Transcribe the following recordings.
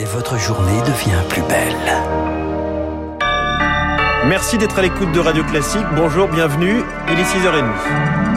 et votre journée devient plus belle. Merci d'être à l'écoute de Radio Classique. Bonjour, bienvenue. Il est 6h30.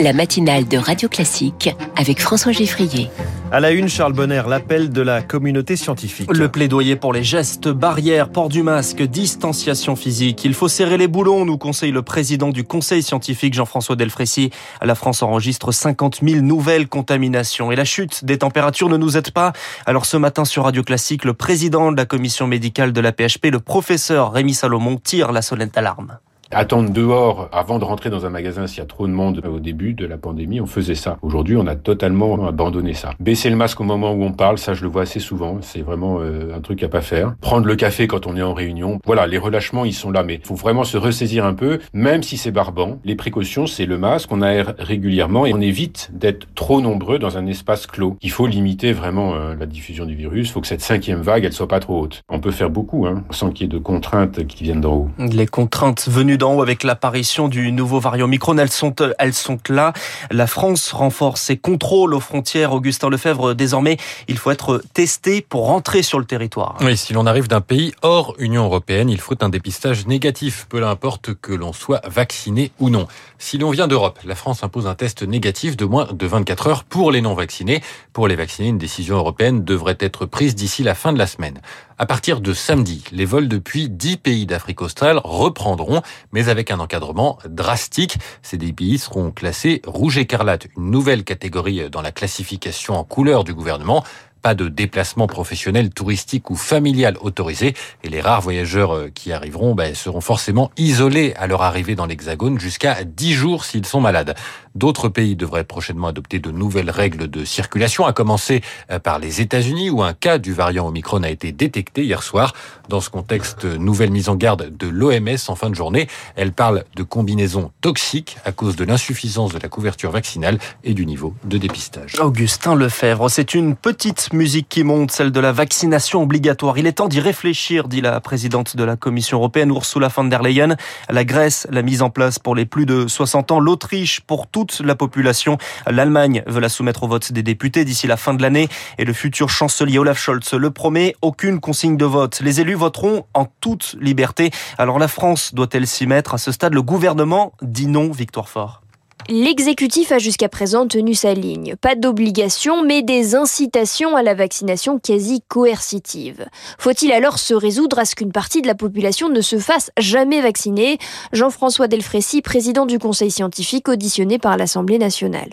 La matinale de Radio Classique avec François Geffrier. À la une, Charles Bonner, l'appel de la communauté scientifique. Le plaidoyer pour les gestes barrières, port du masque, distanciation physique. Il faut serrer les boulons, nous conseille le président du conseil scientifique Jean-François Delfrécy. La France enregistre 50 000 nouvelles contaminations et la chute des températures ne nous aide pas. Alors ce matin sur Radio Classique, le président de la commission médicale de la PHP, le professeur Rémi Salomon, tire la solennelle alarme. Attendre dehors avant de rentrer dans un magasin s'il y a trop de monde au début de la pandémie, on faisait ça. Aujourd'hui, on a totalement abandonné ça. Baisser le masque au moment où on parle, ça je le vois assez souvent, c'est vraiment euh, un truc à pas faire. Prendre le café quand on est en réunion, voilà, les relâchements ils sont là, mais faut vraiment se ressaisir un peu, même si c'est barbant. Les précautions, c'est le masque, on aère régulièrement et on évite d'être trop nombreux dans un espace clos. Il faut limiter vraiment euh, la diffusion du virus, il faut que cette cinquième vague, elle soit pas trop haute. On peut faire beaucoup, hein, sans qu'il y ait de contraintes qui viennent d'en haut. Les contraintes venues avec l'apparition du nouveau variant Micron. Elles sont, elles sont là. La France renforce ses contrôles aux frontières. Augustin Lefebvre, désormais, il faut être testé pour rentrer sur le territoire. Oui, si l'on arrive d'un pays hors Union européenne, il faut un dépistage négatif, peu importe que l'on soit vacciné ou non. Si l'on vient d'Europe, la France impose un test négatif de moins de 24 heures pour les non vaccinés. Pour les vaccinés, une décision européenne devrait être prise d'ici la fin de la semaine. À partir de samedi, les vols depuis 10 pays d'Afrique australe reprendront, mais avec un encadrement drastique. Ces 10 pays seront classés rouge écarlate, une nouvelle catégorie dans la classification en couleur du gouvernement pas de déplacement professionnel, touristique ou familial autorisé. Et les rares voyageurs euh, qui arriveront ben, seront forcément isolés à leur arrivée dans l'Hexagone jusqu'à 10 jours s'ils sont malades. D'autres pays devraient prochainement adopter de nouvelles règles de circulation, à commencer euh, par les États-Unis où un cas du variant Omicron a été détecté hier soir. Dans ce contexte, nouvelle mise en garde de l'OMS en fin de journée. Elle parle de combinaisons toxiques à cause de l'insuffisance de la couverture vaccinale et du niveau de dépistage. Augustin Lefebvre, c'est une petite musique qui monte, celle de la vaccination obligatoire. Il est temps d'y réfléchir, dit la présidente de la Commission européenne, Ursula von der Leyen. La Grèce l'a mise en place pour les plus de 60 ans, l'Autriche pour toute la population. L'Allemagne veut la soumettre au vote des députés d'ici la fin de l'année et le futur chancelier Olaf Scholz le promet, aucune consigne de vote. Les élus voteront en toute liberté. Alors la France doit-elle s'y mettre? À ce stade, le gouvernement dit non, Victoire Fort. L'exécutif a jusqu'à présent tenu sa ligne. Pas d'obligation, mais des incitations à la vaccination quasi coercitives. Faut-il alors se résoudre à ce qu'une partie de la population ne se fasse jamais vacciner? Jean-François Delfrécy, président du Conseil scientifique, auditionné par l'Assemblée nationale.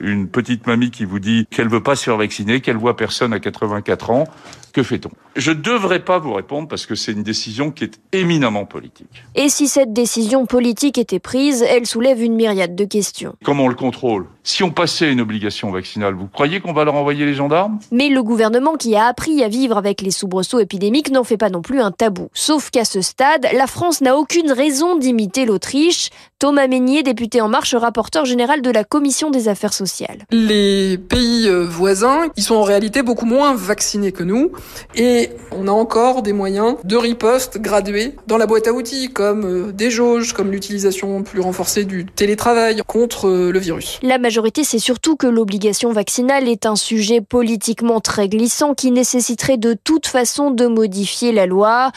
Une petite mamie qui vous dit qu'elle veut pas se faire vacciner, qu'elle voit personne à 84 ans, que fait-on? Je ne devrais pas vous répondre parce que c'est une décision qui est éminemment politique. Et si cette décision politique était prise, elle soulève une myriade de questions. Comment on le contrôle? Si on passait une obligation vaccinale, vous croyez qu'on va leur envoyer les gendarmes? Mais le gouvernement qui a appris à vivre avec les soubresauts épidémiques n'en fait pas non plus un tabou. Sauf qu'à ce stade, la France n'a aucune raison d'imiter l'Autriche. Thomas Meignier, député En Marche, rapporteur général de la Commission des affaires sociales. Les pays euh, voisins, ils sont en réalité beaucoup moins vaccinés que nous. Et on a encore des moyens de riposte gradués dans la boîte à outils, comme euh, des jauges, comme l'utilisation plus renforcée du télétravail contre euh, le virus. La c'est surtout que l'obligation vaccinale est un sujet politiquement très glissant qui nécessiterait de toute façon de modifier la loi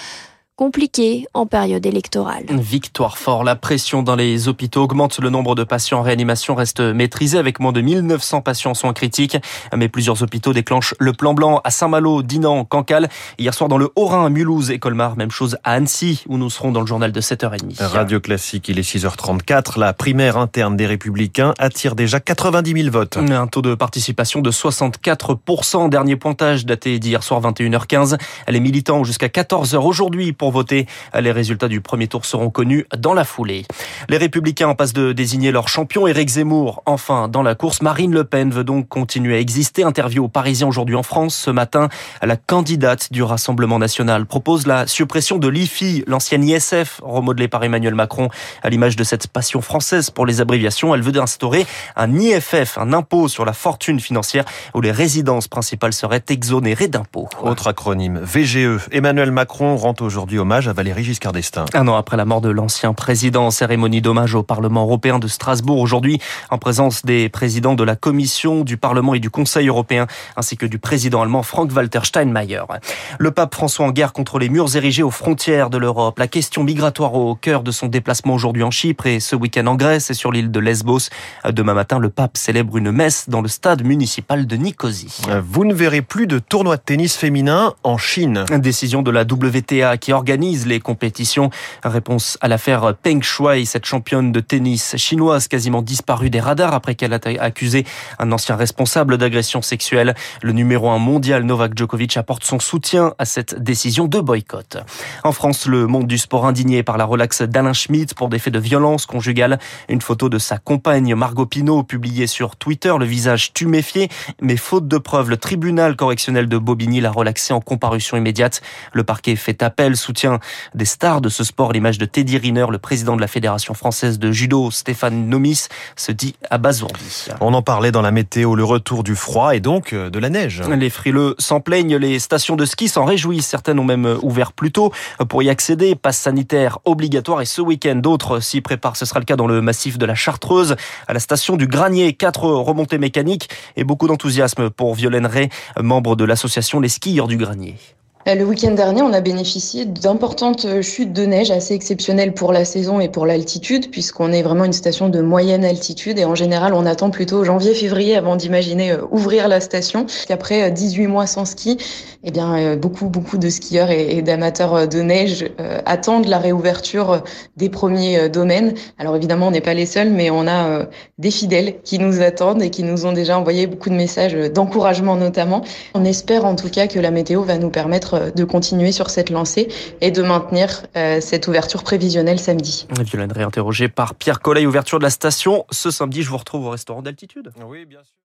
compliqué en période électorale. Victoire fort, la pression dans les hôpitaux augmente, le nombre de patients en réanimation reste maîtrisé avec moins de 1900 patients en soins critiques, mais plusieurs hôpitaux déclenchent le plan blanc à Saint-Malo, Dinan, Cancale, hier soir dans le Haut-Rhin, Mulhouse et Colmar, même chose à Annecy où nous serons dans le journal de 7h30. Radio Classique, il est 6h34, la primaire interne des Républicains attire déjà 90 000 votes. Un taux de participation de 64%, dernier pointage daté d'hier soir 21h15. Les militants ont jusqu'à 14h aujourd'hui pour voter. Les résultats du premier tour seront connus dans la foulée. Les Républicains en passent de désigner leur champion, Éric Zemmour. Enfin, dans la course, Marine Le Pen veut donc continuer à exister. Interview aux Parisiens aujourd'hui en France. Ce matin, la candidate du Rassemblement national propose la suppression de l'IFI, l'ancienne ISF, remodelée par Emmanuel Macron. À l'image de cette passion française pour les abréviations, elle veut instaurer un IFF, un impôt sur la fortune financière, où les résidences principales seraient exonérées d'impôts. Autre acronyme, VGE. Emmanuel Macron rend aujourd'hui rendu hommage à Valéry Giscard d'Estaing. Un an après la mort de l'ancien président, cérémonie d'hommage au Parlement européen de Strasbourg aujourd'hui, en présence des présidents de la Commission, du Parlement et du Conseil européen, ainsi que du président allemand Frank-Walter Steinmeier. Le pape François en guerre contre les murs érigés aux frontières de l'Europe. La question migratoire au cœur de son déplacement aujourd'hui en Chypre et ce week-end en Grèce et sur l'île de Lesbos. Demain matin, le pape célèbre une messe dans le stade municipal de Nicosie. Vous ne verrez plus de tournoi de tennis féminin en Chine. Décision de la WTA qui organise les compétitions. Réponse à l'affaire Peng Shuai, cette championne de tennis chinoise quasiment disparue des radars après qu'elle a accusé un ancien responsable d'agression sexuelle. Le numéro 1 mondial Novak Djokovic apporte son soutien à cette décision de boycott. En France, le monde du sport indigné par la relaxe d'Alain Schmitt pour des faits de violence conjugale. Une photo de sa compagne Margot Pino publiée sur Twitter, le visage tuméfié, mais faute de preuves, le tribunal correctionnel de Bobigny l'a relaxé en comparution immédiate. Le parquet fait appel, soutien des stars de ce sport, l'image de Teddy Riner, le président de la Fédération française de judo, Stéphane Nomis, se dit abasourdi. On en parlait dans la météo, le retour du froid et donc euh, de la neige. Les frileux s'en plaignent, les stations de ski s'en réjouissent, certaines ont même ouvert plus tôt pour y accéder, passe sanitaire obligatoire et ce week-end d'autres s'y préparent. Ce sera le cas dans le massif de la Chartreuse, à la station du Granier, quatre remontées mécaniques et beaucoup d'enthousiasme pour Violaine Ray, membre de l'association Les Skieurs du Granier. Euh, le week-end dernier, on a bénéficié d'importantes euh, chutes de neige assez exceptionnelles pour la saison et pour l'altitude, puisqu'on est vraiment une station de moyenne altitude et en général, on attend plutôt janvier-février avant d'imaginer euh, ouvrir la station. Après 18 mois sans ski, eh bien, beaucoup, beaucoup de skieurs et, d'amateurs de neige attendent la réouverture des premiers domaines. Alors évidemment, on n'est pas les seuls, mais on a des fidèles qui nous attendent et qui nous ont déjà envoyé beaucoup de messages d'encouragement notamment. On espère en tout cas que la météo va nous permettre de continuer sur cette lancée et de maintenir euh, cette ouverture prévisionnelle samedi. Violaine réinterrogée par Pierre Collet, ouverture de la station ce samedi. Je vous retrouve au restaurant d'altitude. Oui, bien sûr.